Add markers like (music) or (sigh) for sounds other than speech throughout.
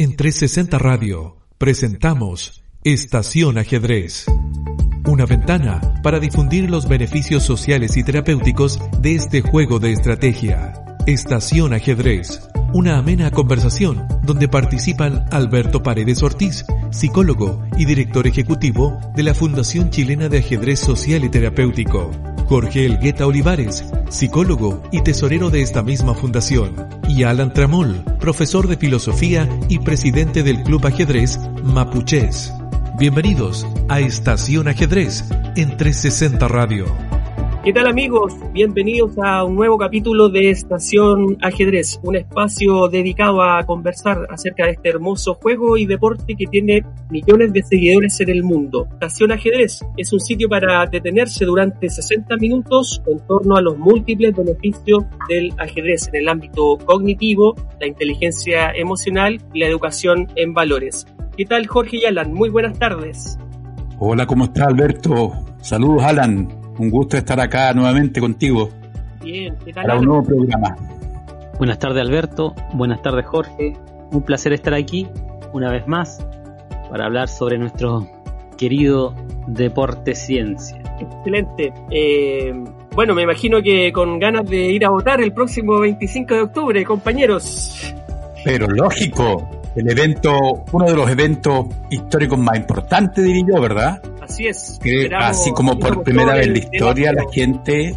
En 360 Radio presentamos Estación Ajedrez. Una ventana para difundir los beneficios sociales y terapéuticos de este juego de estrategia. Estación Ajedrez. Una amena conversación donde participan Alberto Paredes Ortiz, psicólogo y director ejecutivo de la Fundación Chilena de Ajedrez Social y Terapéutico. Jorge Elgueta Olivares, psicólogo y tesorero de esta misma fundación, y Alan Tramol, profesor de filosofía y presidente del Club Ajedrez Mapuches. Bienvenidos a Estación Ajedrez en 360 Radio. ¿Qué tal amigos? Bienvenidos a un nuevo capítulo de Estación Ajedrez, un espacio dedicado a conversar acerca de este hermoso juego y deporte que tiene millones de seguidores en el mundo. Estación Ajedrez es un sitio para detenerse durante 60 minutos en torno a los múltiples beneficios del ajedrez en el ámbito cognitivo, la inteligencia emocional y la educación en valores. ¿Qué tal Jorge y Alan? Muy buenas tardes. Hola, ¿cómo está Alberto? Saludos Alan. Un gusto estar acá nuevamente contigo. Bien, ¿qué tal? Para un nuevo programa. Buenas tardes Alberto, buenas tardes Jorge. Un placer estar aquí una vez más para hablar sobre nuestro querido deporte ciencia. Excelente. Eh, bueno, me imagino que con ganas de ir a votar el próximo 25 de octubre, compañeros. Pero lógico, el evento, uno de los eventos históricos más importantes, diría yo, ¿verdad? Así es. Así como por primera vez en la historia la gente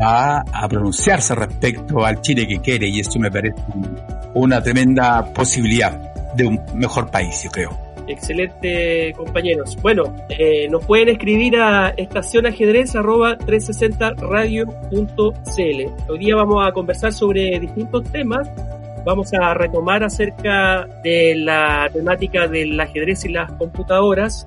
va a pronunciarse respecto al Chile que quiere y eso me parece un- una tremenda posibilidad de un mejor país, yo creo. Excelente, compañeros. Bueno, eh, nos pueden escribir a estacionajedrez.360radio.cl. Hoy día vamos a conversar sobre distintos temas. Vamos a retomar acerca de la temática del ajedrez y las computadoras.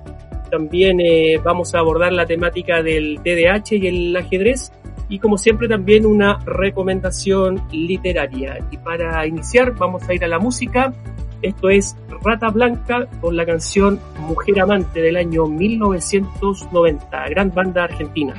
También eh, vamos a abordar la temática del TDAH y el ajedrez. Y como siempre también una recomendación literaria. Y para iniciar vamos a ir a la música. Esto es Rata Blanca con la canción Mujer Amante del año 1990, gran banda argentina.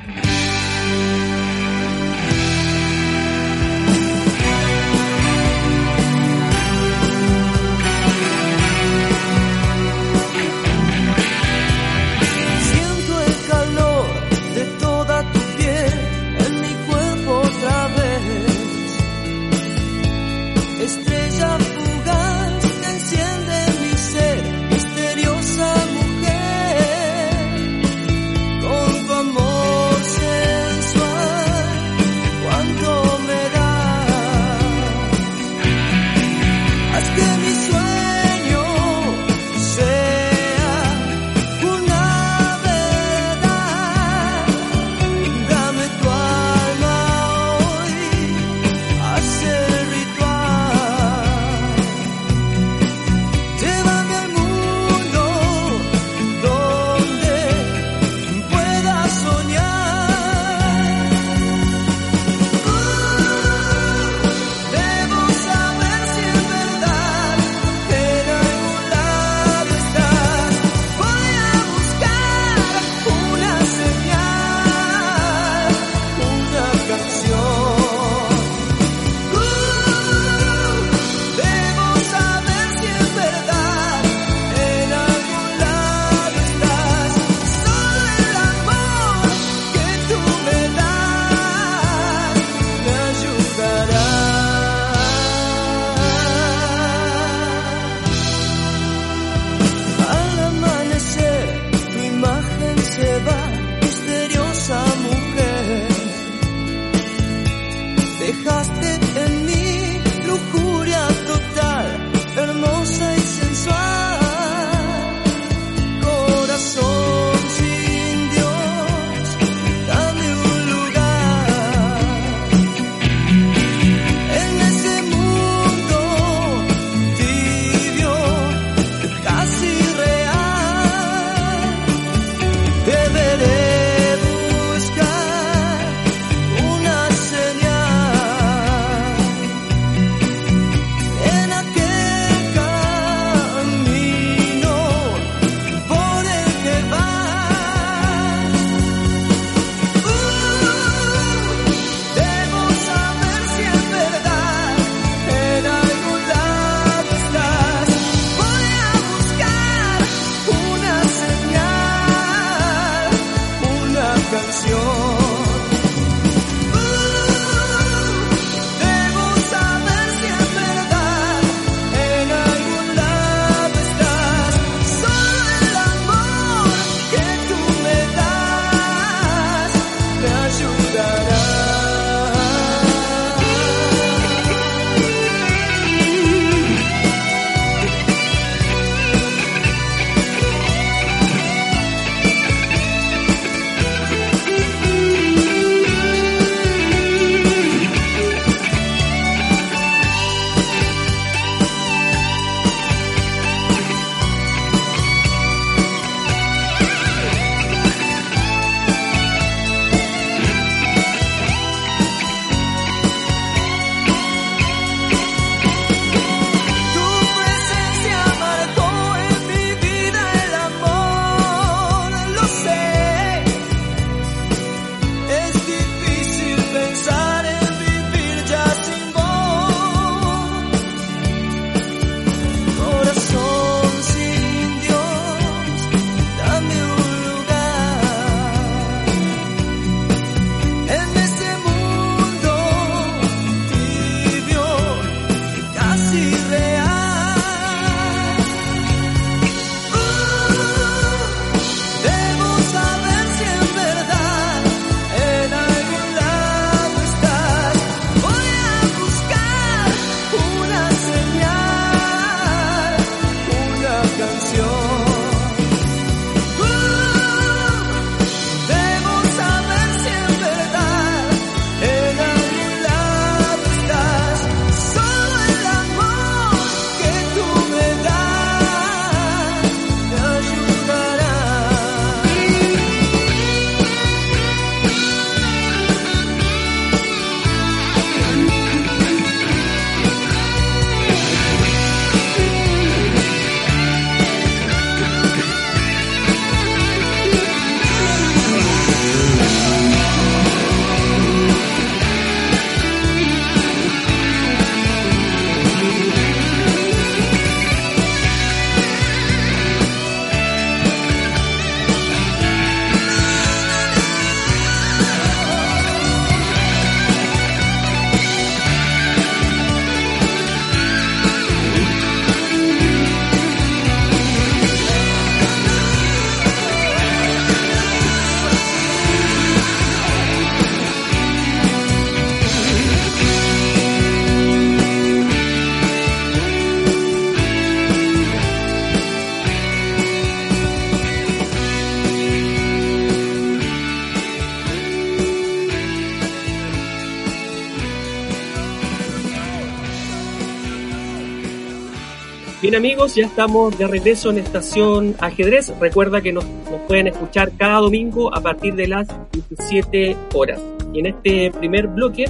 Amigos, ya estamos de regreso en Estación Ajedrez. Recuerda que nos, pueden escuchar cada domingo a partir de las 17 horas. Y en este primer bloque,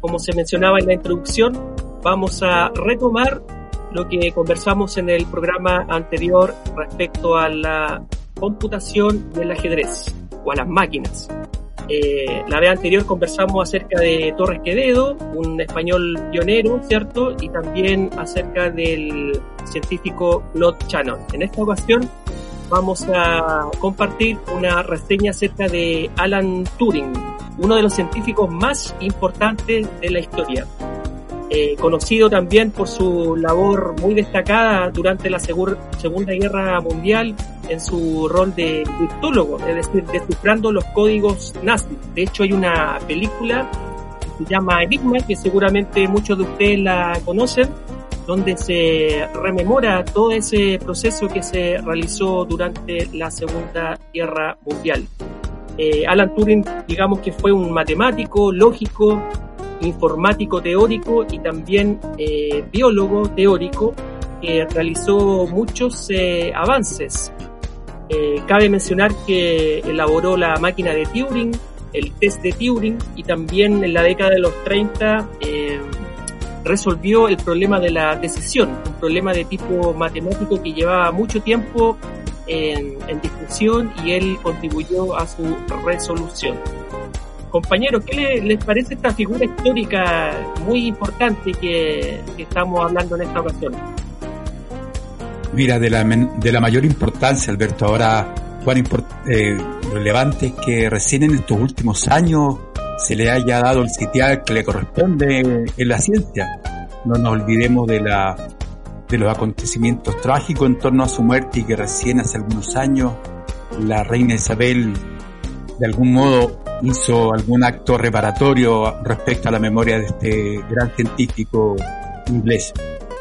como se mencionaba en la introducción, vamos a retomar lo que conversamos en el programa anterior respecto a la computación y el ajedrez, o a las máquinas. Eh, la vez anterior conversamos acerca de Torres Quevedo, un español pionero, ¿cierto? Y también acerca del científico Claude Shannon. En esta ocasión vamos a compartir una reseña acerca de Alan Turing, uno de los científicos más importantes de la historia. Eh, conocido también por su labor muy destacada durante la Segunda Guerra Mundial en su rol de criptólogo, es decir, descifrando los códigos nazis. De hecho, hay una película que se llama Enigma, que seguramente muchos de ustedes la conocen, donde se rememora todo ese proceso que se realizó durante la Segunda Guerra Mundial. Eh, Alan Turing, digamos que fue un matemático, lógico, informático teórico y también eh, biólogo teórico que realizó muchos eh, avances. Eh, cabe mencionar que elaboró la máquina de Turing, el test de Turing y también en la década de los 30 resolvió el problema de la decisión, un problema de tipo matemático que llevaba mucho tiempo en, en discusión y él contribuyó a su resolución. Compañeros, ¿qué les, parece esta figura histórica muy importante que, estamos hablando en esta ocasión? Mira, de la, de la mayor importancia, Alberto, ahora cuán eh, relevante es que recién en estos últimos años se le haya dado el sitial que le corresponde en la ciencia. No nos olvidemos de, la, de los acontecimientos trágicos en torno a su muerte y que recién hace algunos años la reina Isabel de algún modo hizo algún acto reparatorio respecto a la memoria de este gran científico inglés.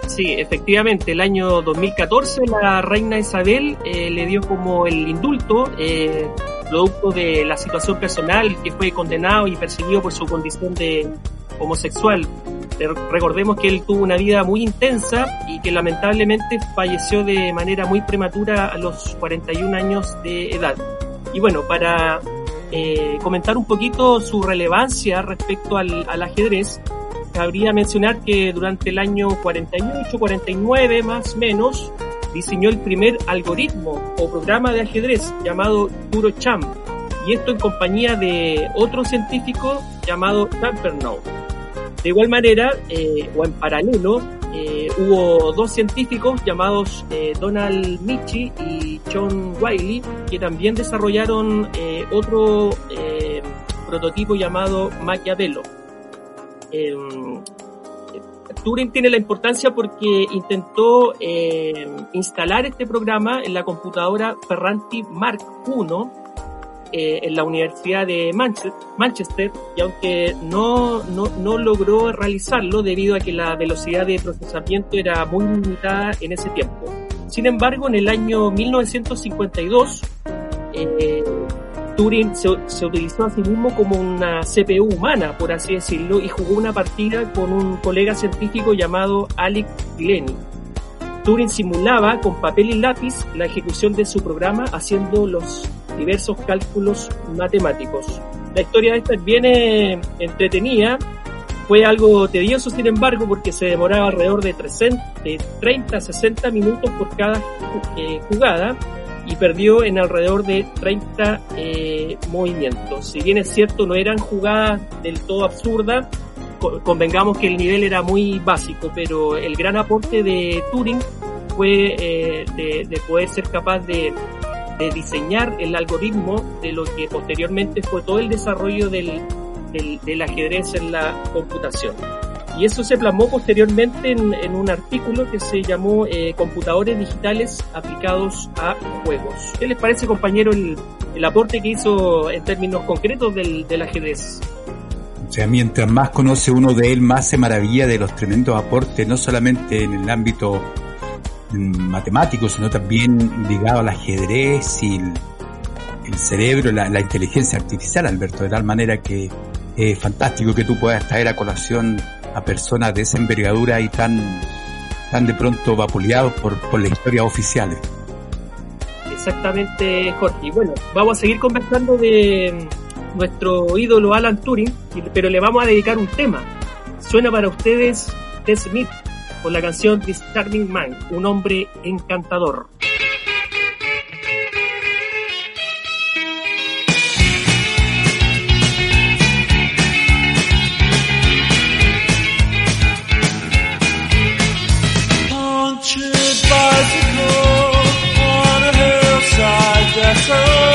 Sí, efectivamente, el año 2014 la reina Isabel eh, le dio como el indulto, eh, producto de la situación personal, que fue condenado y perseguido por su condición de homosexual. Recordemos que él tuvo una vida muy intensa y que lamentablemente falleció de manera muy prematura a los 41 años de edad. Y bueno, para eh, comentar un poquito su relevancia respecto al, ajedrez, cabría mencionar que durante el año 48-49 más o menos, diseñó el primer algoritmo o programa de ajedrez llamado Champ y esto en compañía de otro científico llamado Tampernau. De igual manera, eh, o en paralelo, eh, hubo dos científicos llamados eh, Donald Michi y John Wiley que también desarrollaron otro prototipo llamado Maquiavelo. Em, Turing tiene la importancia porque intentó instalar este programa en la computadora Ferranti Mark I eh, en la Universidad de Manchester y aunque no, no, no, logró realizarlo debido a que la velocidad de procesamiento era muy limitada en ese tiempo. Sin embargo, en el año 1952, eh, Turing se, se, utilizó a sí mismo como una CPU humana, por así decirlo, y jugó una partida con un colega científico llamado Alex Glenny. Turing simulaba con papel y lápiz la ejecución de su programa haciendo los diversos cálculos matemáticos. La historia de esta es bien entretenida, fue algo tedioso sin embargo porque se demoraba alrededor de, 30 a 60 minutos por cada eh, jugada y perdió en alrededor de 30 eh, movimientos. Si bien es cierto no eran jugadas del todo absurdas, convengamos que el nivel era muy básico, pero el gran aporte de Turing fue de, poder ser capaz de de diseñar el algoritmo de lo que posteriormente fue todo el desarrollo del, del, ajedrez en la computación. Y eso se plasmó posteriormente en, un artículo que se llamó eh, Computadores Digitales aplicados a juegos. ¿Qué les parece, compañero, el, aporte que hizo en términos concretos del, del ajedrez? O sea, mientras más conoce uno de él, más se maravilla de los tremendos aportes, no solamente en el ámbito matemático, sino también ligado al ajedrez y el, cerebro, la, inteligencia artificial, Alberto, de tal manera que es fantástico que tú puedas traer a colación a personas de esa envergadura y tan están de pronto vapuleados por, por las historias oficiales. Exactamente, Jorge. Bueno, vamos a seguir conversando de nuestro ídolo Alan Turing, pero le vamos a dedicar un tema. Suena para ustedes The Smith con la canción This Charming Man, un hombre encantador. En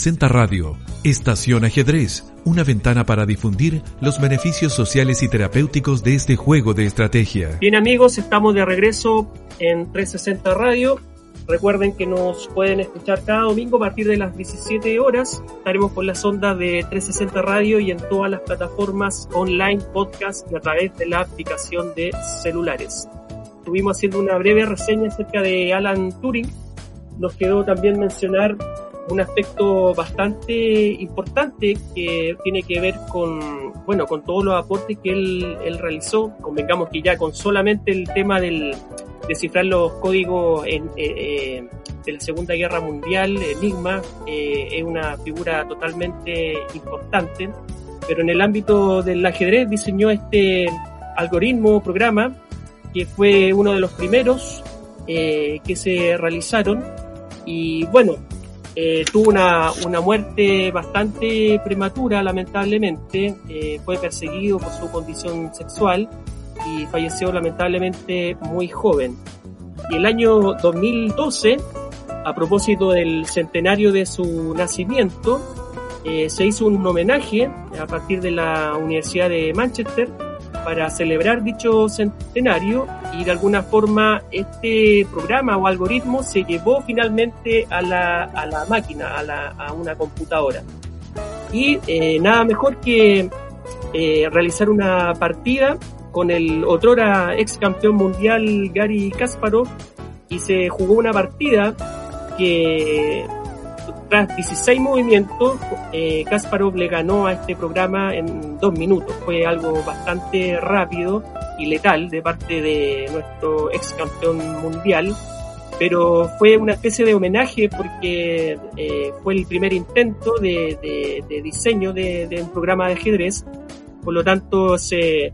360 Radio, Estación Ajedrez, una ventana para difundir los beneficios sociales y terapéuticos de este juego de estrategia. Bien amigos, estamos de regreso en 360 Radio. Recuerden que nos pueden escuchar cada domingo a partir de las 17 horas. Estaremos con las ondas de 360 Radio y en todas las plataformas online, podcast y a través de la aplicación de celulares. Estuvimos haciendo una breve reseña acerca de Alan Turing. Nos quedó también mencionar un aspecto bastante importante que tiene que ver con, bueno, con todos los aportes que él, realizó. Convengamos que ya con solamente el tema del descifrar los códigos en, eh, eh, de la Segunda Guerra Mundial, Enigma, eh, es una figura totalmente importante. Pero en el ámbito del ajedrez diseñó este algoritmo, programa, que fue uno de los primeros que se realizaron. Y bueno, eh, tuvo una, una, muerte bastante prematura, lamentablemente. Eh, fue perseguido por su condición sexual y falleció lamentablemente muy joven. Y el año 2012, a propósito del centenario de su nacimiento, eh, se hizo un homenaje a partir de la Universidad de Manchester para celebrar dicho centenario y de alguna forma este programa o algoritmo se llevó finalmente a la, a la máquina, a, la, a una computadora. Y eh, nada mejor que eh, realizar una partida con el otrora ex campeón mundial Gary Kasparov y se jugó una partida que tras 16 movimientos, eh, Kasparov le ganó a este programa en dos minutos. Fue algo bastante rápido y letal de parte de nuestro ex campeón mundial. pero fue una especie de homenaje porque eh, fue el primer intento de, diseño de, un programa de ajedrez, por lo tanto se,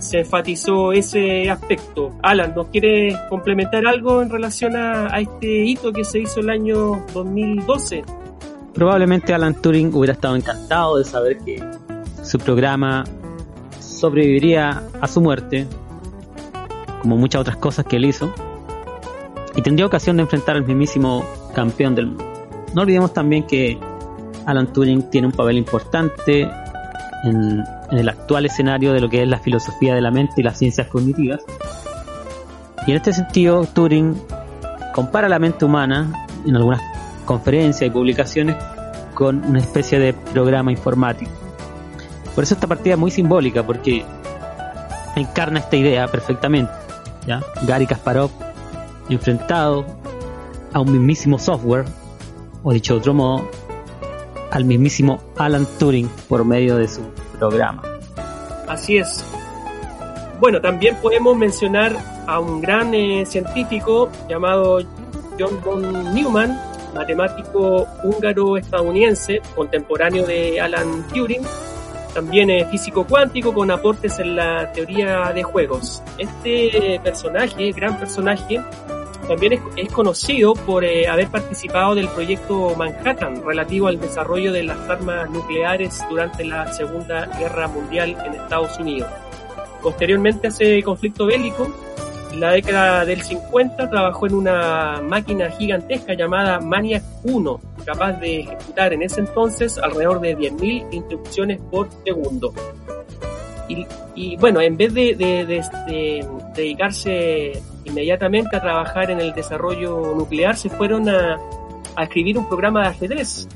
se enfatizó ese aspecto. Alan, ¿nos quiere complementar algo en relación a este hito que se hizo el año 2012? Probablemente Alan Turing hubiera estado encantado de saber que su programa sobreviviría a su muerte, como muchas otras cosas que él hizo, y tendría ocasión de enfrentar al mismísimo campeón del mundo. No olvidemos también que Alan Turing tiene un papel importante en, el actual escenario de lo que es la filosofía de la mente y las ciencias cognitivas. Y en este sentido, Turing compara la mente humana en algunas conferencias y publicaciones con una especie de programa informático. Por eso esta partida es muy simbólica, porque encarna esta idea perfectamente. ¿ya? Gary Kasparov enfrentado a un mismísimo software, o dicho de otro modo, al mismísimo Alan Turing por medio de su programa. Así es. Bueno, también podemos mencionar a un gran eh, científico llamado John von Neumann, matemático húngaro-estadounidense, contemporáneo de Alan Turing, también es físico cuántico con aportes en la teoría de juegos. Este personaje, gran personaje, también es, conocido por eh, haber participado del proyecto Manhattan relativo al desarrollo de las armas nucleares durante la Segunda Guerra Mundial en Estados Unidos. Posteriormente a ese conflicto bélico, la década del 50 trabajó en una máquina gigantesca llamada Maniac 1, capaz de ejecutar en ese entonces alrededor de 10.000 instrucciones por segundo. Y, bueno, en vez de, dedicarse inmediatamente a trabajar en el desarrollo nuclear, se fueron a, escribir un programa de ajedrez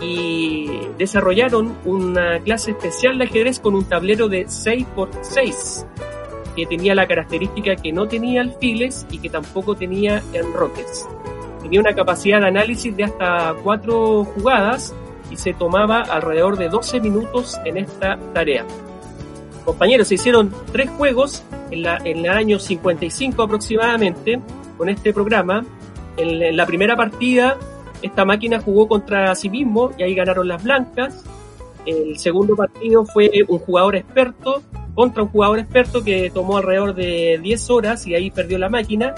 y desarrollaron una clase especial de ajedrez con un tablero de 6x6 que tenía la característica que no tenía alfiles y que tampoco tenía enroques. Tenía una capacidad de análisis de hasta 4 jugadas y se tomaba alrededor de 12 minutos en esta tarea compañeros, se hicieron tres juegos en, la, en el año 55 aproximadamente con este programa. En, la primera partida, esta máquina jugó contra sí mismo y ahí ganaron las blancas. El segundo partido fue un jugador experto contra un jugador experto que tomó alrededor de 10 horas y ahí perdió la máquina.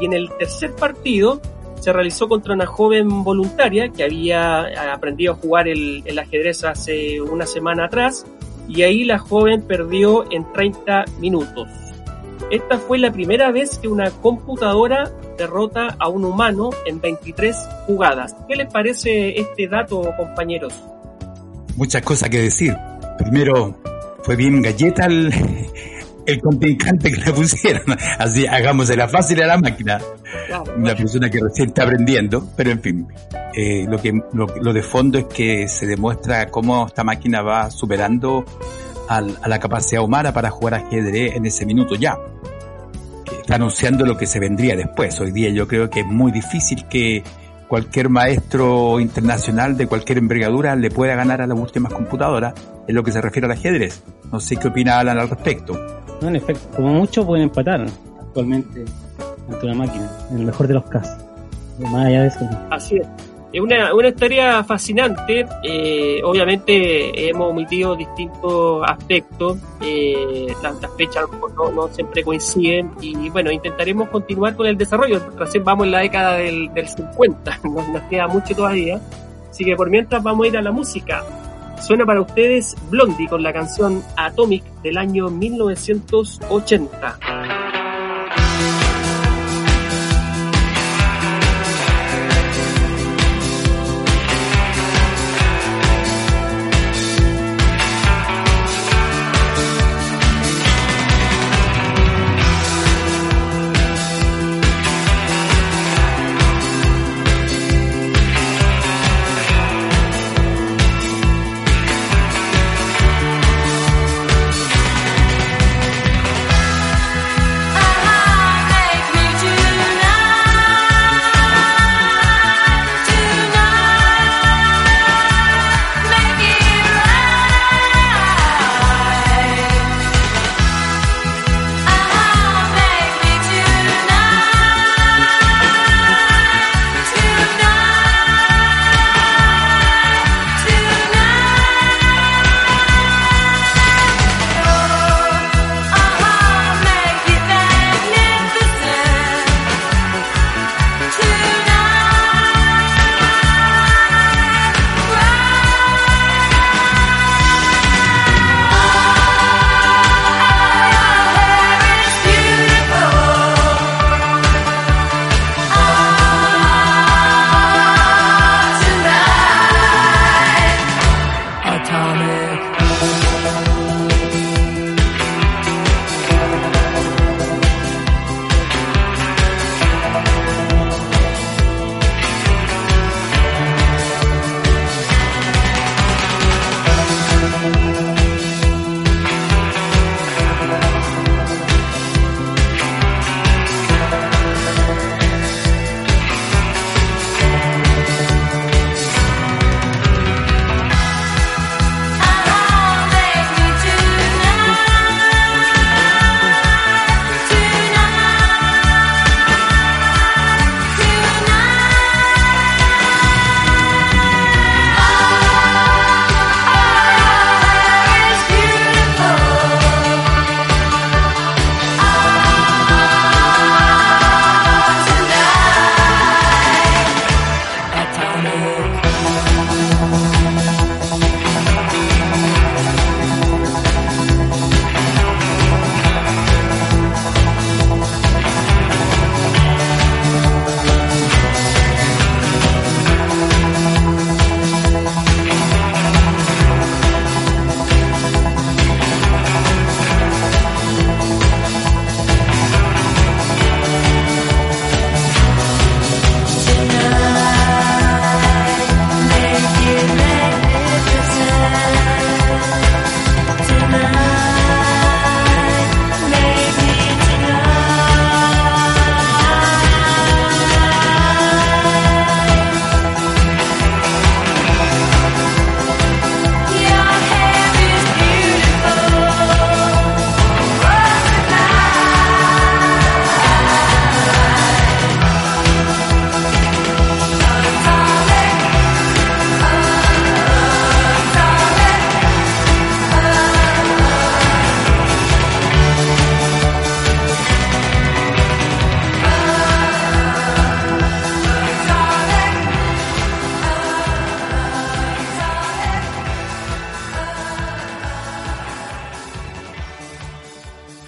Y en el tercer partido se realizó contra una joven voluntaria que había aprendido a jugar el, el ajedrez hace una semana atrás y ahí la joven perdió en 30 minutos. Esta fue la primera vez que una computadora derrota a un humano en 23 jugadas. ¿Qué les parece este dato, compañeros? Muchas cosas que decir. Primero, fue bien galleta el, el contrincante que le pusieron. Así, la fácil a la máquina. Una persona que recién está aprendiendo, pero en fin, eh, lo, que, lo, de fondo es que se demuestra cómo esta máquina va superando a la capacidad humana para jugar ajedrez en ese minuto ya. Está anunciando lo que se vendría después. Hoy día yo creo que es muy difícil que cualquier maestro internacional de cualquier envergadura le pueda ganar a las últimas computadoras en lo que se refiere al ajedrez. No sé qué opina Alan al respecto. No, en efecto, como mucho pueden empatar actualmente ante una máquina, en el mejor de los casos. Más allá de eso. Así es. Es una, una historia fascinante. Eh, obviamente hemos omitido distintos aspectos. Eh, las, fechas no, no, siempre coinciden. Y bueno, intentaremos continuar con el desarrollo. Recién vamos en la década del, del 50. (laughs) Nos, nos queda mucho todavía. Así que por mientras vamos a ir a la música. Suena para ustedes Blondie con la canción Atomic del año 1980.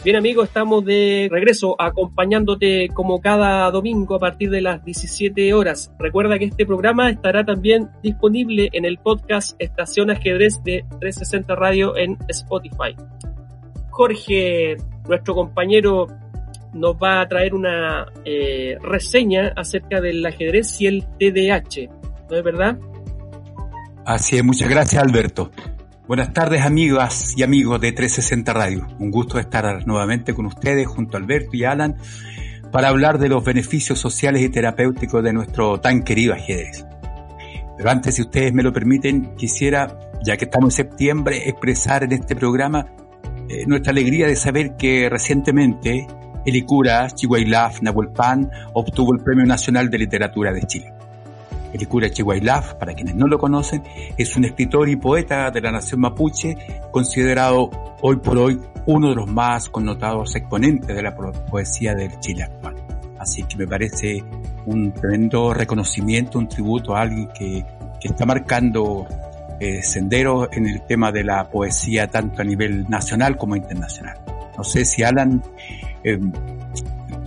Bien amigos, estamos de regreso acompañándote como cada domingo a partir de las 17 horas. Recuerda que este programa estará también disponible en el podcast Estación Ajedrez de 360 Radio en Spotify. Jorge, nuestro compañero, nos va a traer una eh, reseña acerca del ajedrez y el TDH, ¿no es verdad? Así es, muchas gracias Alberto. Buenas tardes amigas y amigos de 360 Radio. Un gusto estar nuevamente con ustedes junto a Alberto y Alan para hablar de los beneficios sociales y terapéuticos de nuestro tan querido ajedrez. Pero antes, si ustedes me lo permiten, quisiera, ya que estamos en septiembre, expresar en este programa eh, nuestra alegría de saber que recientemente el ICURA Chihuahilaf Nahuelpan obtuvo el Premio Nacional de Literatura de Chile. Elikura Chihuailaf, para quienes no lo conocen, es un escritor y poeta de la nación mapuche, considerado hoy por hoy uno de los más connotados exponentes de la poesía del Chile actual. Así que me parece un tremendo reconocimiento, un tributo a alguien que, está marcando eh, senderos en el tema de la poesía tanto a nivel nacional como internacional. No sé si Alan eh,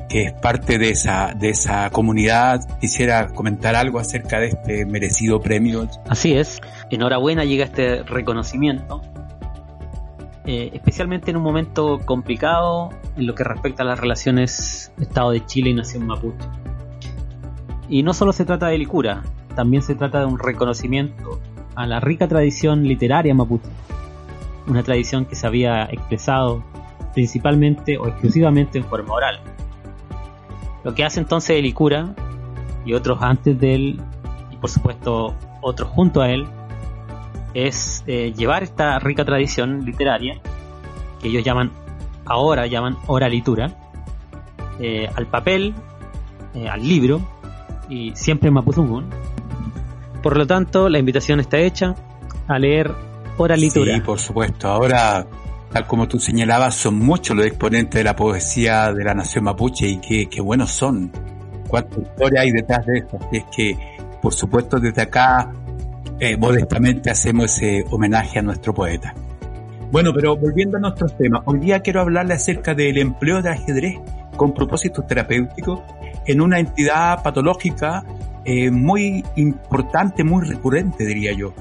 que es parte de esa, de esa comunidad, quisiera comentar algo acerca de este merecido premio. Así es, enhorabuena llega este reconocimiento, eh, especialmente en un momento complicado en lo que respecta a las relaciones Estado de Chile y Nación Mapuche. Y no solo se trata de Licura, también se trata de un reconocimiento a la rica tradición literaria mapuche, una tradición que se había expresado principalmente o exclusivamente en forma oral lo que hace entonces el Icura y otros antes de él, y por supuesto otros junto a él, es eh, llevar esta rica tradición literaria, que ellos llaman, ahora llaman oralitura, eh, al papel, eh, al libro, y siempre en Mapuzungún. Por lo tanto, la invitación está hecha a leer oralitura. Sí, por supuesto. Ahora tal como tú señalabas, son muchos los exponentes de la poesía de la nación mapuche y qué, buenos son. Cuánta historia hay detrás de esto. Así es que, por supuesto, desde acá, eh, modestamente hacemos ese homenaje a nuestro poeta. Bueno, pero volviendo a nuestros temas, hoy día quiero hablarle acerca del empleo de ajedrez con propósitos terapéuticos en una entidad patológica eh, muy importante, muy recurrente, diría yo,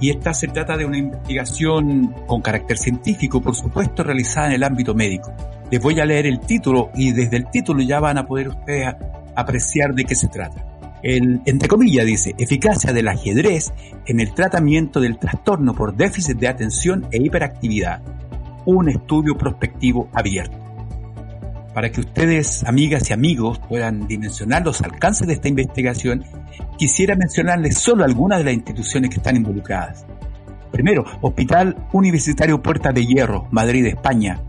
y esta se trata de una investigación con carácter científico, por supuesto, realizada en el ámbito médico. Les voy a leer el título y desde el título ya van a poder ustedes apreciar de qué se trata. El, entre comillas dice, eficacia del ajedrez en el tratamiento del trastorno por déficit de atención e hiperactividad. Un estudio prospectivo abierto. Para que ustedes, amigas y amigos, puedan dimensionar los alcances de esta investigación, quisiera mencionarles solo algunas de las instituciones que están involucradas. Primero, Hospital Universitario Puerta de Hierro, Madrid, España.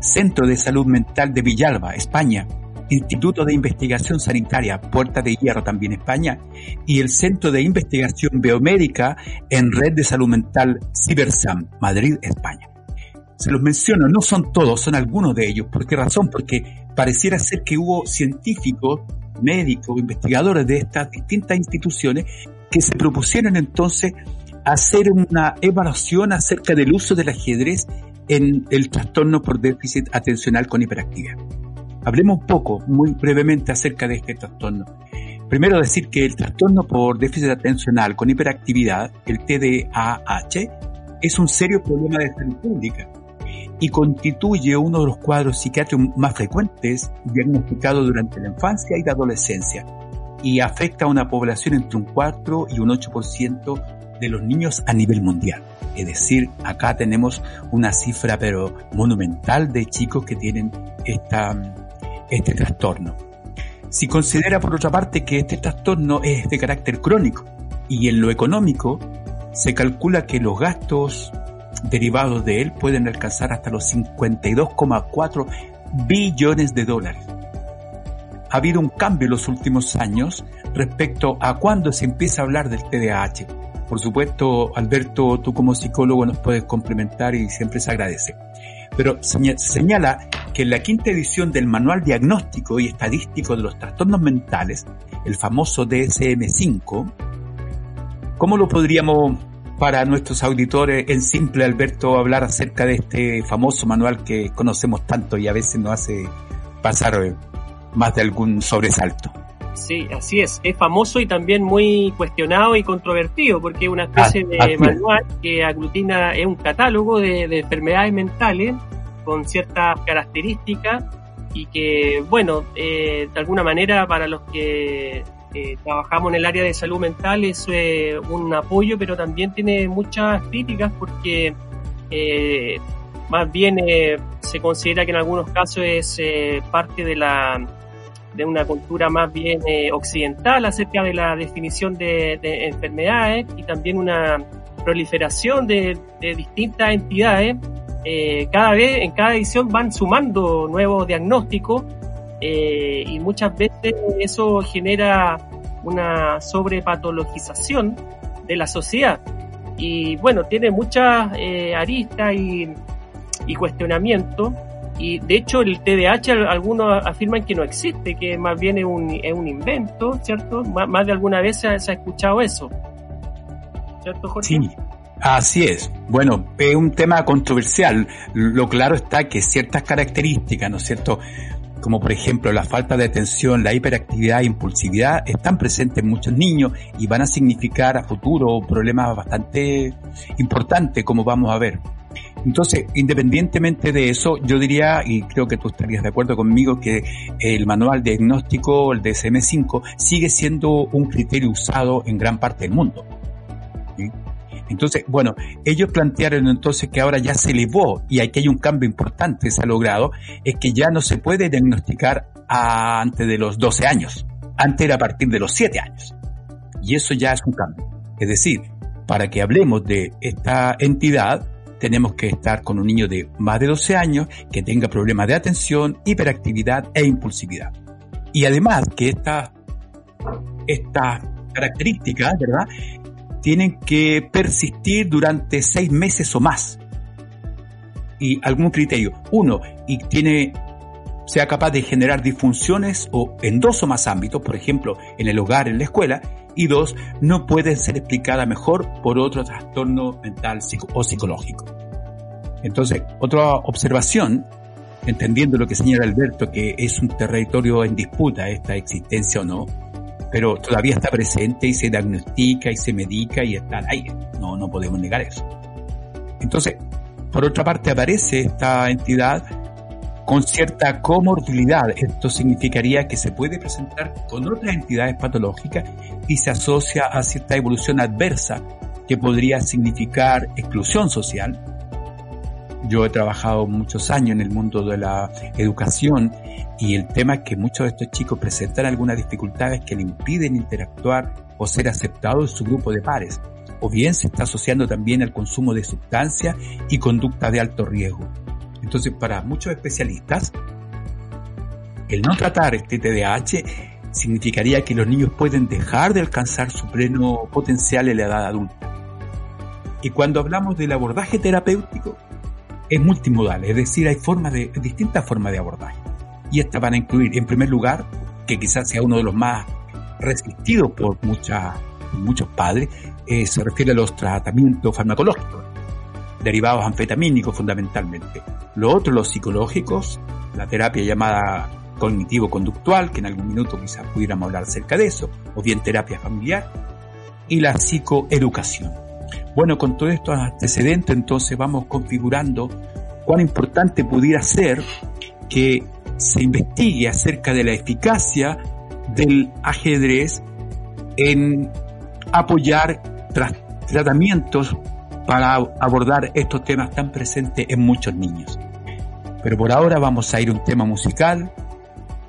Centro de Salud Mental de Villalba, España. Instituto de Investigación Sanitaria, Puerta de Hierro, también España. Y el Centro de Investigación Biomédica en Red de Salud Mental Cibersam, Madrid, España. Se los menciono, no son todos, son algunos de ellos. ¿Por qué razón? Porque pareciera ser que hubo científicos, médicos, investigadores de estas distintas instituciones que se propusieron entonces hacer una evaluación acerca del uso del ajedrez en el trastorno por déficit atencional con hiperactividad. Hablemos un poco, muy brevemente, acerca de este trastorno. Primero decir que el trastorno por déficit atencional con hiperactividad, el TDAH, es un serio problema de salud pública y constituye uno de los cuadros psiquiátricos más frecuentes diagnosticados durante la infancia y la adolescencia y afecta a una población entre un 4 y un 8% de los niños a nivel mundial. Es decir, acá tenemos una cifra pero monumental de chicos que tienen esta, este trastorno. Si considera por otra parte que este trastorno es de carácter crónico y en lo económico se calcula que los gastos derivados de él pueden alcanzar hasta los 52,4 billones de dólares. Ha habido un cambio en los últimos años respecto a cuando se empieza a hablar del TDAH. Por supuesto, Alberto, tú como psicólogo nos puedes complementar y siempre se agradece. Pero señala que en la quinta edición del Manual Diagnóstico y Estadístico de los Trastornos Mentales, el famoso DSM-5, ¿cómo lo podríamos para nuestros auditores en simple, Alberto, hablar acerca de este famoso manual que conocemos tanto y a veces nos hace pasar eh, más de algún sobresalto? Sí, así es. Es famoso y también muy cuestionado y controvertido porque es una especie Ah, de es. manual que aglutina, es un catálogo de, de enfermedades mentales con ciertas características y que, bueno, eh, de alguna manera para los que eh, trabajamos en el área de salud mental es eh, un apoyo, pero también tiene muchas críticas porque eh, más bien eh, se considera que en algunos casos es parte de la de una cultura más bien occidental acerca de la definición de, de enfermedades y también una proliferación de, de distintas entidades. Cada vez, en cada edición van sumando nuevos diagnósticos eh, y muchas veces eso genera una sobrepatologización de la sociedad. Y bueno, tiene muchas eh, aristas y, y cuestionamientos. Y de hecho el TDAH al- algunos afirman que no existe, que más bien es un, es un invento, ¿cierto? Má- Más, de alguna vez se ha, se ha escuchado eso. ¿Cierto, Jorge? Sí, así es. Bueno, es un tema controversial. Lo claro está que ciertas características, ¿no es cierto? Como por ejemplo la falta de atención, la hiperactividad e impulsividad, están presentes en muchos niños y van a significar a futuro problemas bastante importantes, como vamos a ver. Entonces, independientemente de eso, yo diría, y creo que tú estarías de acuerdo conmigo, que el manual diagnóstico, el DSM-5, sigue siendo un criterio usado en gran parte del mundo. ¿sí? Entonces, bueno, ellos plantearon entonces que ahora ya se elevó y aquí hay un cambio importante que se ha logrado, es que ya no se puede diagnosticar antes de los 12 años, antes era a partir de los 7 años. Y eso ya es un cambio. Es decir, para que hablemos de esta entidad, tenemos que estar con un niño de más de 12 años que tenga problemas de atención, hiperactividad e impulsividad. Y además que estas estas características, ¿verdad? Tienen que persistir durante seis meses o más. Y algún criterio. Uno, y tiene, sea capaz de generar disfunciones o en dos o más ámbitos, por ejemplo, en el hogar, en la escuela. Y dos, no puede ser explicada mejor por otro trastorno mental psico- o psicológico. Entonces, otra observación, entendiendo lo que señala Alberto, que es un territorio en disputa esta existencia o no, pero todavía está presente y se diagnostica y se medica y está al aire. No, no podemos negar eso. Entonces, por otra parte, aparece esta entidad con cierta comorbilidad. Esto significaría que se puede presentar con otras entidades patológicas y se asocia a cierta evolución adversa que podría significar exclusión social. Yo he trabajado muchos años en el mundo de la educación y el tema es que muchos de estos chicos presentan algunas dificultades que le impiden interactuar o ser aceptados en su grupo de pares. O bien se está asociando también al consumo de sustancias y conducta de alto riesgo. Entonces, para muchos especialistas, el no tratar este TDAH significaría que los niños pueden dejar de alcanzar su pleno potencial en la edad adulta. Y cuando hablamos del abordaje terapéutico, es multimodal, es decir, hay formas de, distintas formas de abordaje. Y estas van a incluir, en primer lugar, que quizás sea uno de los más resistidos por muchas, muchos padres, eh, se refiere a los tratamientos farmacológicos, derivados anfetamínicos fundamentalmente. Lo otro, los psicológicos, la terapia llamada cognitivo-conductual, que en algún minuto quizás pudiéramos hablar acerca de eso, o bien terapia familiar, y la psicoeducación. Bueno, con todos estos antecedentes, entonces vamos configurando cuán importante pudiera ser que se investigue acerca de la eficacia del ajedrez en apoyar tra tratamientos para abordar estos temas tan presentes en muchos niños. Pero por ahora vamos a ir a un tema musical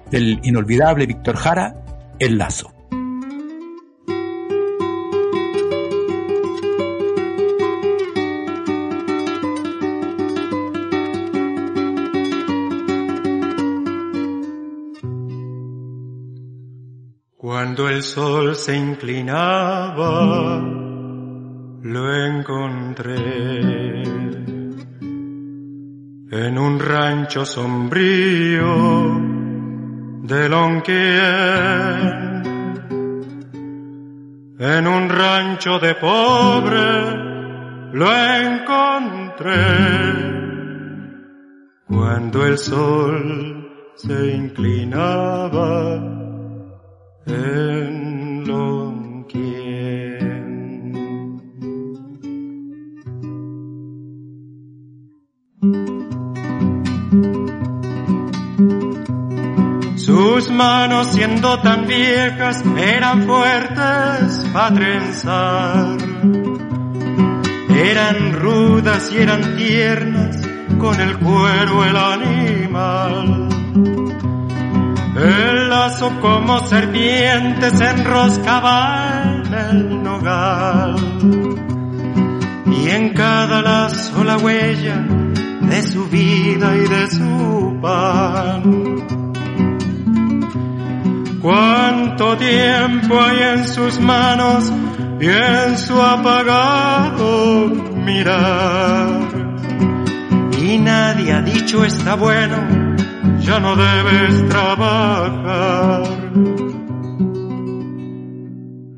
del inolvidable Víctor Jara, El Lazo. Cuando el sol se inclinaba, lo encontré en un rancho sombrío de Lonquier, en un rancho de pobre lo encontré cuando el sol se inclinaba en. Sus manos siendo tan viejas eran fuertes para trenzar. Eran rudas y eran tiernas con el cuero el animal. El lazo como serpiente se enroscaba en el nogal. Y en cada lazo la huella de su vida y de su pan. Cuánto tiempo hay en sus manos y en su apagado mirar. Y nadie ha dicho está bueno, ya no debes trabajar.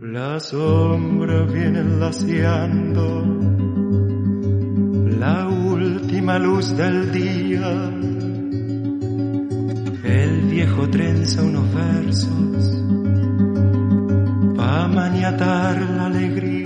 La sombra viene laciando la última luz del día el viejo trenza unos versos pa' maniatar la alegría.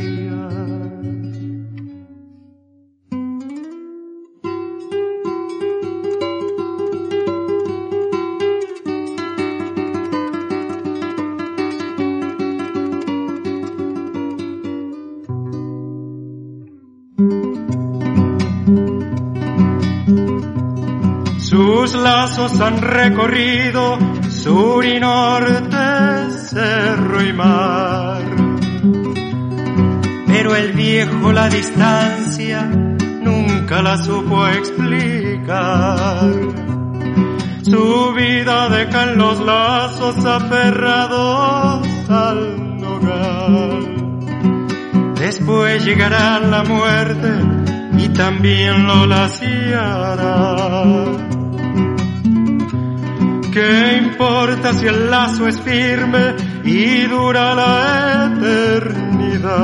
Lazos han recorrido sur y norte, cerro y mar. Pero el viejo la distancia nunca la supo explicar. Su vida deja en los lazos aferrados al nogal. Después llegará la muerte y también lo laciará. ¿Qué importa si el lazo es firme y dura la eternidad?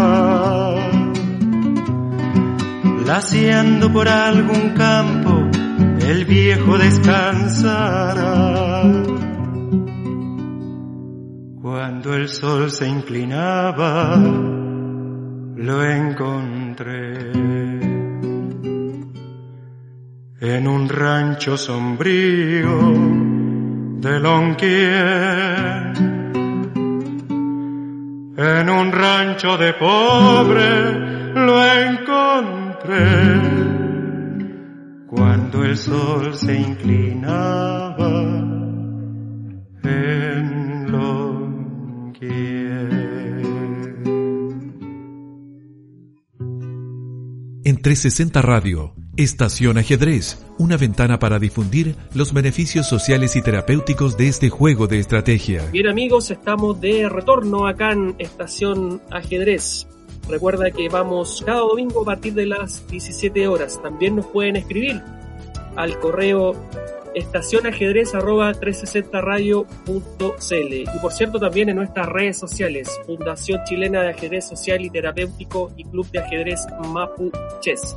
Laciando por algún campo, el viejo descansará. Cuando el sol se inclinaba, lo encontré en un rancho sombrío de Lonquier, en un rancho de pobre lo encontré cuando el sol se inclinaba en Lonquier. En 360 Radio, Estación Ajedrez, una ventana para difundir los beneficios sociales y terapéuticos de este juego de estrategia. Bien amigos, estamos de retorno acá en Estación Ajedrez. Recuerda que vamos cada domingo a partir de las 17 horas. También nos pueden escribir al correo estacionajedrez.360radio.cl y por cierto también en nuestras redes sociales Fundación Chilena de Ajedrez Social y Terapéutico y Club de Ajedrez Mapuches.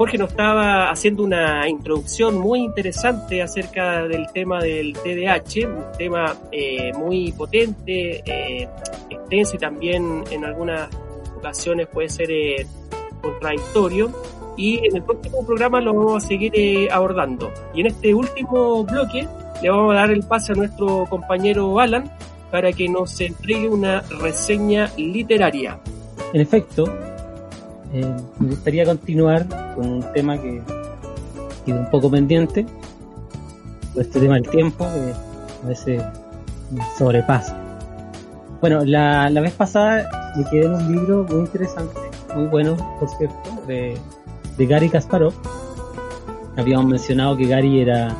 Jorge nos estaba haciendo una introducción muy interesante acerca del tema del TDAH, un tema eh, muy potente, eh, extenso y también en algunas ocasiones puede ser eh, contradictorio. Y en el próximo programa lo vamos a seguir eh, abordando. Y en este último bloque le vamos a dar el pase a nuestro compañero Alan para que nos entregue una reseña literaria. En efecto, eh, me gustaría continuar con un tema que quedó un poco pendiente, este tema del tiempo, que a veces sobrepasa. Bueno, la, la vez pasada me quedé en un libro muy interesante, muy bueno, por cierto, de, de Gary Kasparov. Habíamos mencionado que Gary era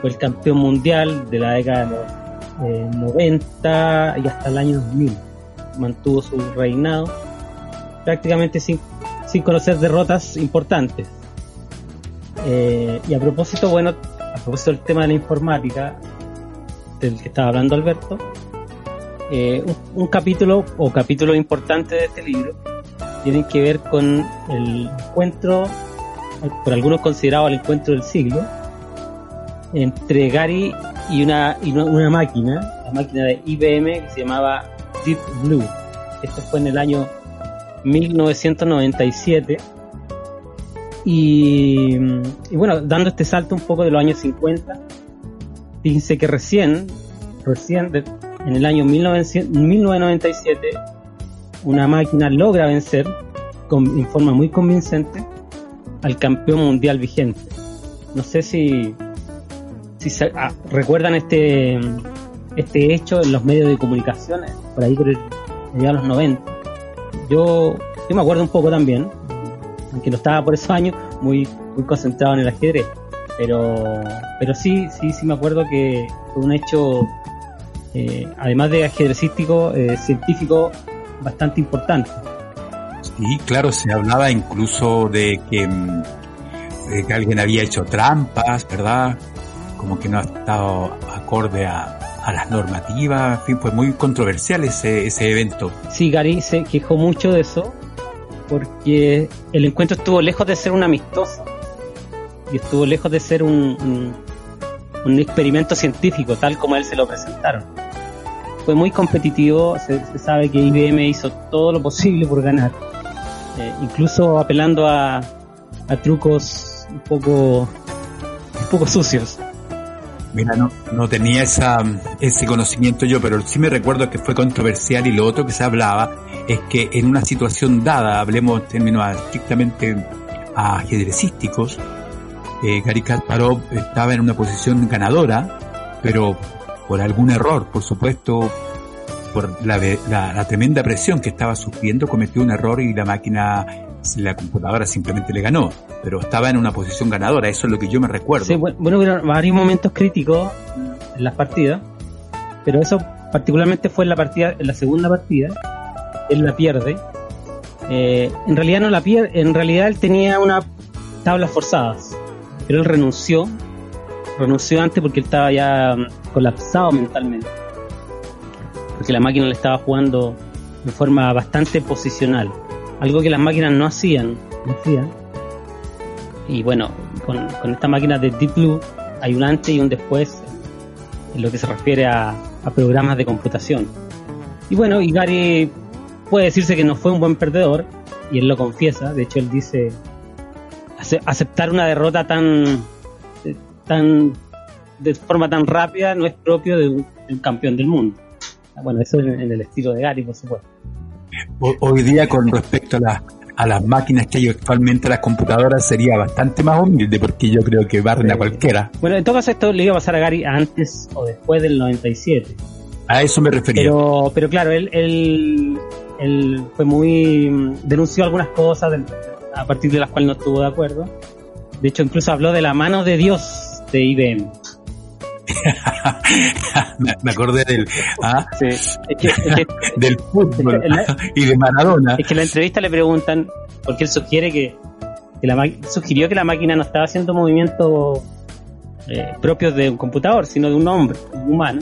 fue el campeón mundial de la década de los eh, 90 y hasta el año 2000. Mantuvo su reinado prácticamente sin, sin conocer derrotas importantes. Eh, y a propósito, bueno, a propósito del tema de la informática, del que estaba hablando Alberto, eh, un, un, capítulo o capítulo importante de este libro tienen que ver con el encuentro, por algunos considerado el encuentro del siglo, entre Gary y una, y una, máquina, la máquina de IBM que se llamaba Deep Blue. Esto fue en el año 1997. Y, bueno, dando este salto un poco de los años 50, dice que recién, recién en el año 1900 1997, una máquina logra vencer con, en forma muy convincente al campeón mundial vigente. No sé si, si se- ah, recuerdan este, este hecho en los medios de comunicación, eh, por ahí por el, allá a los 90. Yo, yo me acuerdo un poco también, aunque no estaba por esos años, muy, muy concentrado en el ajedrez. Pero, pero sí, sí, sí me acuerdo que fue un hecho, eh, además de ajedrecístico, eh, científico, bastante importante. Sí, claro, se hablaba incluso de que, mm, de que alguien había hecho trampas, ¿verdad? Como que no ha estado acorde a, a las normativas, en fin, fue muy controversial ese, ese evento. Sí, Gary se quejó mucho de eso porque el encuentro estuvo lejos de ser un amistoso y estuvo lejos de ser un, un, un experimento científico tal como a él se lo presentaron. Fue muy competitivo, se, sabe que IBM hizo todo lo posible por ganar, eh, incluso apelando a, trucos un poco, un poco sucios. Mira, no, no tenía esa, ese conocimiento yo, pero sí me recuerdo que fue controversial y lo otro que se hablaba es que en una situación dada, hablemos en términos estrictamente ajedrecísticos, eh, Gary Kasparov estaba en una posición ganadora, pero por algún error, por supuesto, por la, la- la tremenda presión que estaba sufriendo, cometió un error y la máquina, la computadora simplemente le ganó, pero estaba en una posición ganadora, eso es lo que yo me recuerdo. Sí, bueno, bueno, varios momentos críticos en las partidas, pero eso particularmente fue en la partida, en la segunda partida, él la pierde. Eh, en realidad no la pierde, en realidad él tenía unas tablas forzadas, pero él renunció, renunció antes porque él estaba ya colapsado mentalmente, porque la máquina le estaba jugando de forma bastante posicional, algo que las máquinas no hacían, no hacían. Y bueno, con, con esta máquina de Deep Blue hay un antes y un después en lo que se refiere a, a programas de computación. Y bueno, y Gary puede decirse que no fue un buen perdedor, y él lo confiesa, de hecho él dice, "Ace- aceptar una derrota tan, eh, tan de forma tan rápida no es propio de un, de un campeón del mundo. Bueno, eso en, en el estilo de Gary, por supuesto. Ho- Hoy día con respecto a, las a las máquinas que hay actualmente, las computadoras, sería bastante más humilde porque yo creo que barren a cualquiera. Bueno, en todo caso esto le iba a pasar a Gary antes o después del 97. A eso me refería. Pero, pero claro, él, él, él fue muy. mm, denunció algunas cosas de- a partir de las cuales no estuvo de acuerdo. De hecho, incluso habló de la mano de Dios de IBM. (laughs) me, acordé del, ah, Sí. Es que, es que- (laughs) del fútbol la- y de Maradona. es que en la entrevista le preguntan, porque él sugiere que, la sugirió que la máquina no estaba haciendo movimientos eh, propios de un computador, sino de un hombre, un humano.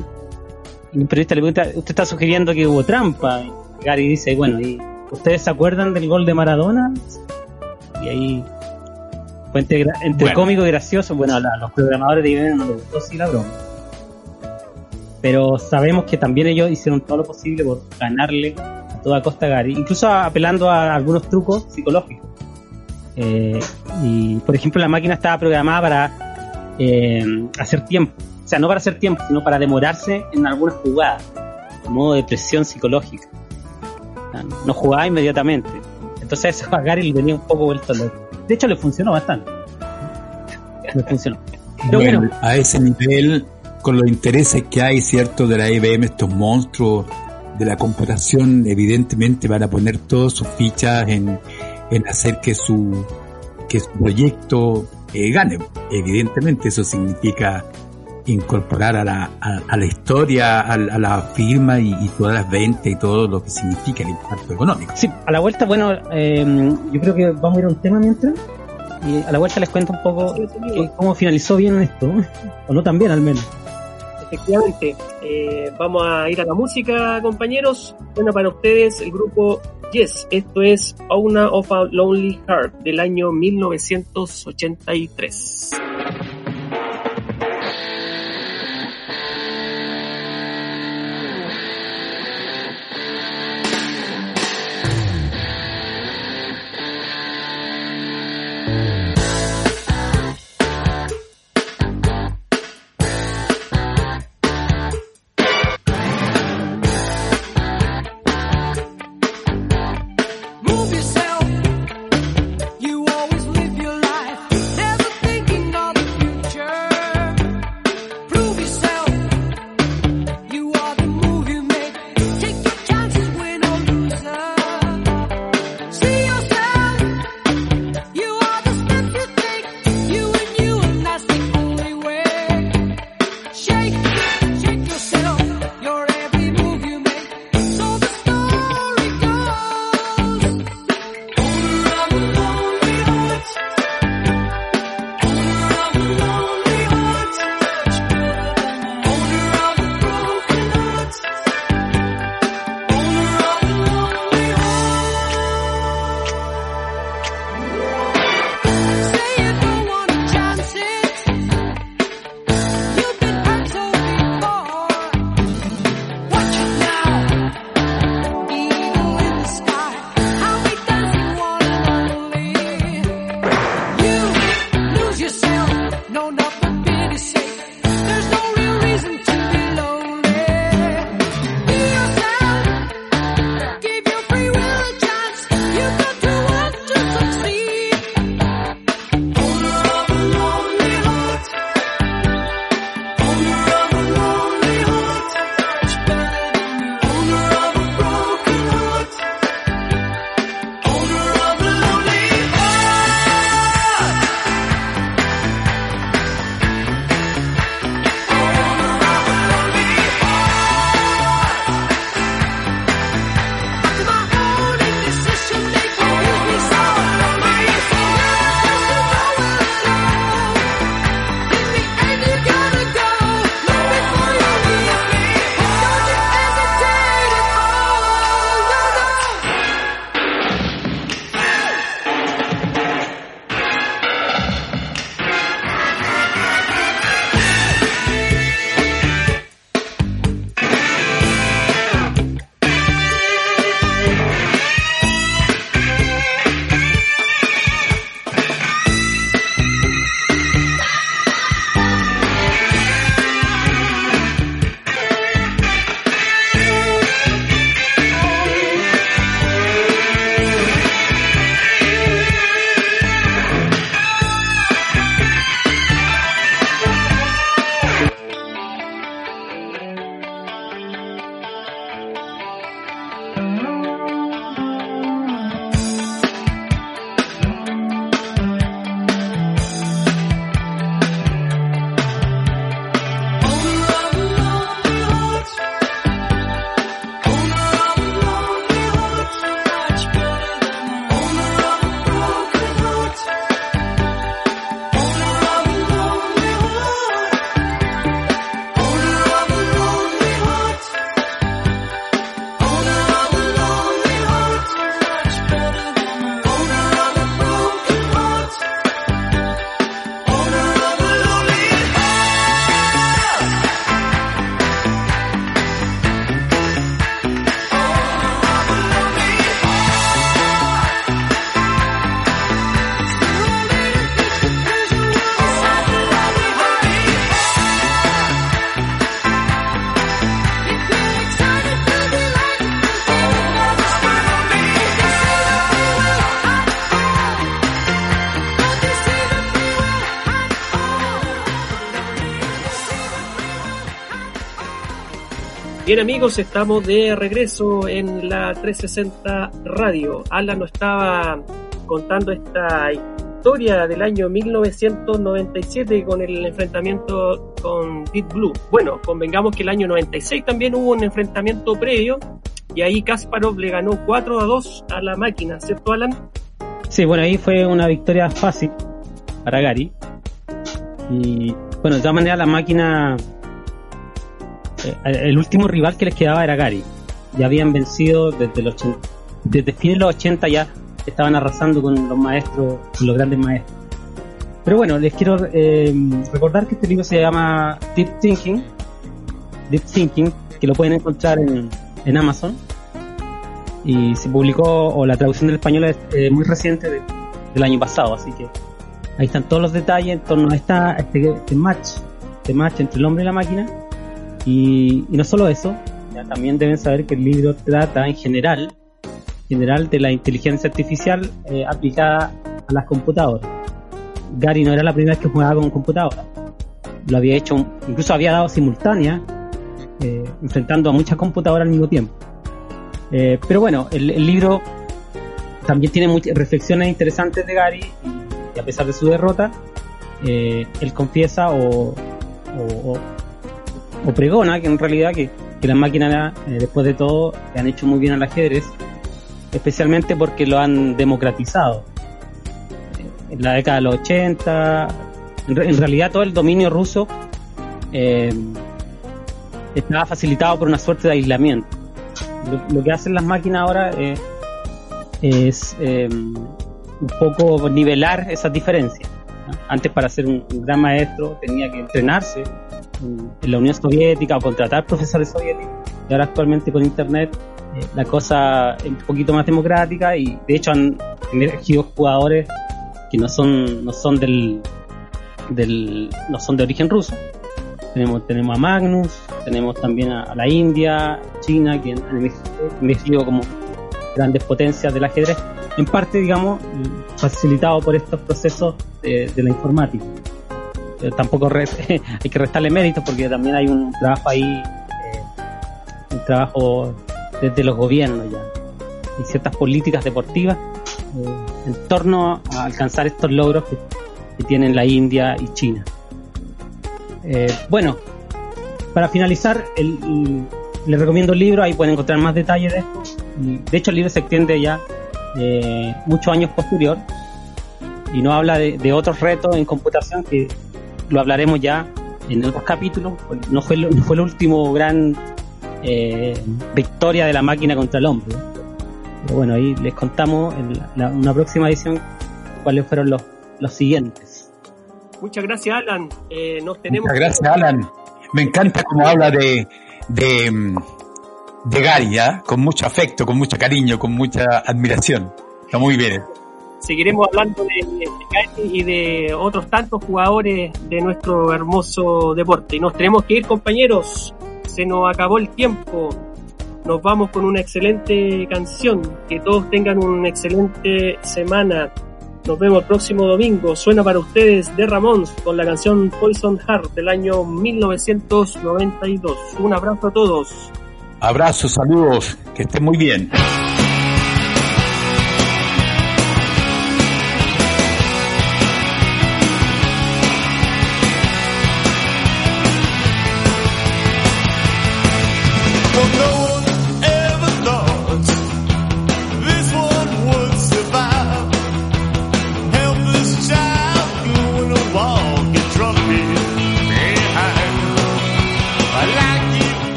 Y un periodista le pregunta, ¿usted está sugiriendo que hubo trampa? Y Gary dice, bueno, ¿y ustedes se acuerdan del gol de Maradona? Y ahí fue entre, gra- entre Bueno. cómico y gracioso. Bueno, la- los programadores de IBM no les gustó sí la broma. Pero sabemos que también ellos hicieron todo lo posible por ganarle a toda costa a Gary, incluso apelando a algunos trucos psicológicos. Eh, y por ejemplo, la máquina estaba programada para eh, hacer tiempo, o sea, no para hacer tiempo, sino para demorarse en algunas jugadas, a modo de presión psicológica. No jugaba inmediatamente. Entonces a Gary le tenía un poco vuelto loco. De hecho, le funcionó bastante. Le funcionó. Pero Bueno, bueno, a ese nivel, con los intereses que hay, ¿cierto? De la IBM, estos monstruos de la computación, evidentemente van a poner todas sus fichas en, en hacer que su, que su proyecto eh, gane. Evidentemente, eso significa incorporar a la, a, a la historia, a, a, la firma y, y, todas las ventas y todo lo que significa el impacto económico. Sí, a la vuelta, bueno, eh, yo creo que vamos a ir a un tema mientras. Y a la vuelta les cuento un poco sí, eh, cómo finalizó bien esto, (laughs) o no tan bien al menos. Efectivamente, eh, vamos a ir a la música, compañeros. Bueno, para ustedes el grupo Yes, esto es Owner of a Lonely Heart del año 1983. Bien amigos, estamos de regreso en la 360 Radio. Alan nos estaba contando esta historia del año 1997 con el enfrentamiento con Deep Blue. Bueno, convengamos que el año 96 también hubo un enfrentamiento previo y ahí Kasparov le ganó 4 a 2 a la máquina, ¿cierto Alan? Sí, bueno, ahí fue una victoria fácil para Gary. Y bueno, de todas la máquina último rival que les quedaba era Gary. Ya habían vencido desde los 80, desde fines de los 80 ya estaban arrasando con los maestros, con los grandes maestros. Pero bueno, les quiero eh, recordar que este libro se llama Deep Thinking, Deep Thinking, que lo pueden encontrar en, en Amazon. Y se publicó, o la traducción del español es eh, muy reciente de- del año pasado, así que ahí están todos los detalles en torno a esta, este, este match, este match entre el hombre y la máquina. Y, no solo eso, también deben saber que el libro trata en general, general de la inteligencia artificial eh, aplicada a las computadoras. Gary no era la primera vez que jugaba con computadora. Lo había hecho, incluso había dado simultánea, eh, enfrentando a muchas computadoras al mismo tiempo. Eh, pero bueno, el, libro también tiene muchas reflexiones interesantes de Gary y, a pesar de su derrota, él confiesa o, o- o pregona que en realidad que, las máquinas eh, después de todo le han hecho muy bien al ajedrez, especialmente porque lo han democratizado. En la década de los 80, en, re- en realidad todo el dominio ruso eh, estaba facilitado por una suerte de aislamiento. Lo, que hacen las máquinas ahora eh, es un poco nivelar esas diferencias. Antes para ser un gran maestro tenía que entrenarse en, la Unión Soviética o contratar profesores soviéticos. Y ahora actualmente con Internet eh, la cosa es un poquito más democrática y de hecho han emergido jugadores que no son no son del, del no son de origen ruso. Tenemos tenemos a Magnus tenemos también a, la India China que han emergido como grandes potencias del ajedrez en parte digamos facilitado por estos procesos de, la informática tampoco re- (laughs) hay que restarle méritos porque también hay un trabajo ahí eh, un trabajo desde los gobiernos ya y ciertas políticas deportivas eh, en torno a alcanzar estos logros que, tienen la India y China. Eh, bueno, para finalizar, el, el- les recomiendo el libro, ahí pueden encontrar más detalles de esto. De hecho, el libro se extiende ya eh, muchos años posterior y no habla de, de otros retos en computación que lo hablaremos ya en otros capítulos. No fue, el- no fue el último gran eh, victoria de la máquina contra el hombre. Pero bueno, ahí les contamos en la- la- una próxima edición cuáles fueron los, los siguientes. Muchas gracias, Alan. Eh, nos tenemos Muchas gracias, Alan. Me encanta cómo habla de, de, de Gary, ¿ah? con mucho afecto, con mucho cariño, con mucha admiración. Está muy bien. Seguiremos hablando de, de y de otros tantos jugadores de nuestro hermoso deporte. Y nos tenemos que ir, compañeros. Se nos acabó el tiempo. Nos vamos con una excelente canción. Que todos tengan una excelente semana. Nos vemos el próximo domingo. Suena para ustedes de Ramones con la canción Poison Heart del año 1992. Un abrazo a todos. Abrazos, saludos, que estén muy bien.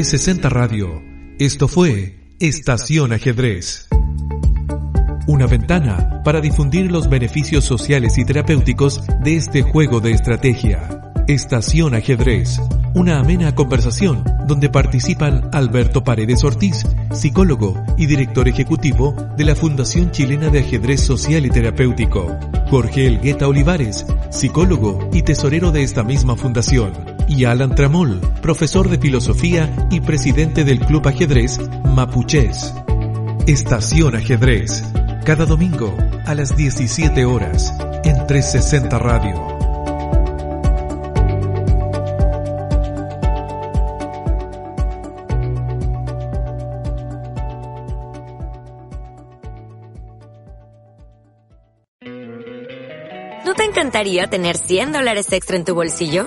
360 Radio, esto fue Estación Ajedrez. Una ventana para difundir los beneficios sociales y terapéuticos de este juego de estrategia. Estación Ajedrez, una amena conversación donde participan Alberto Paredes Ortiz, psicólogo y director ejecutivo de la Fundación Chilena de Ajedrez Social y Terapéutico, Jorge Elgueta Olivares, psicólogo y tesorero de esta misma fundación, y Alan Tramol, profesor de filosofía y presidente del Club Ajedrez Mapuches. Estación Ajedrez, cada domingo a las 17 horas en 360 Radio. ¿No te encantaría tener 100 dólares extra en tu bolsillo?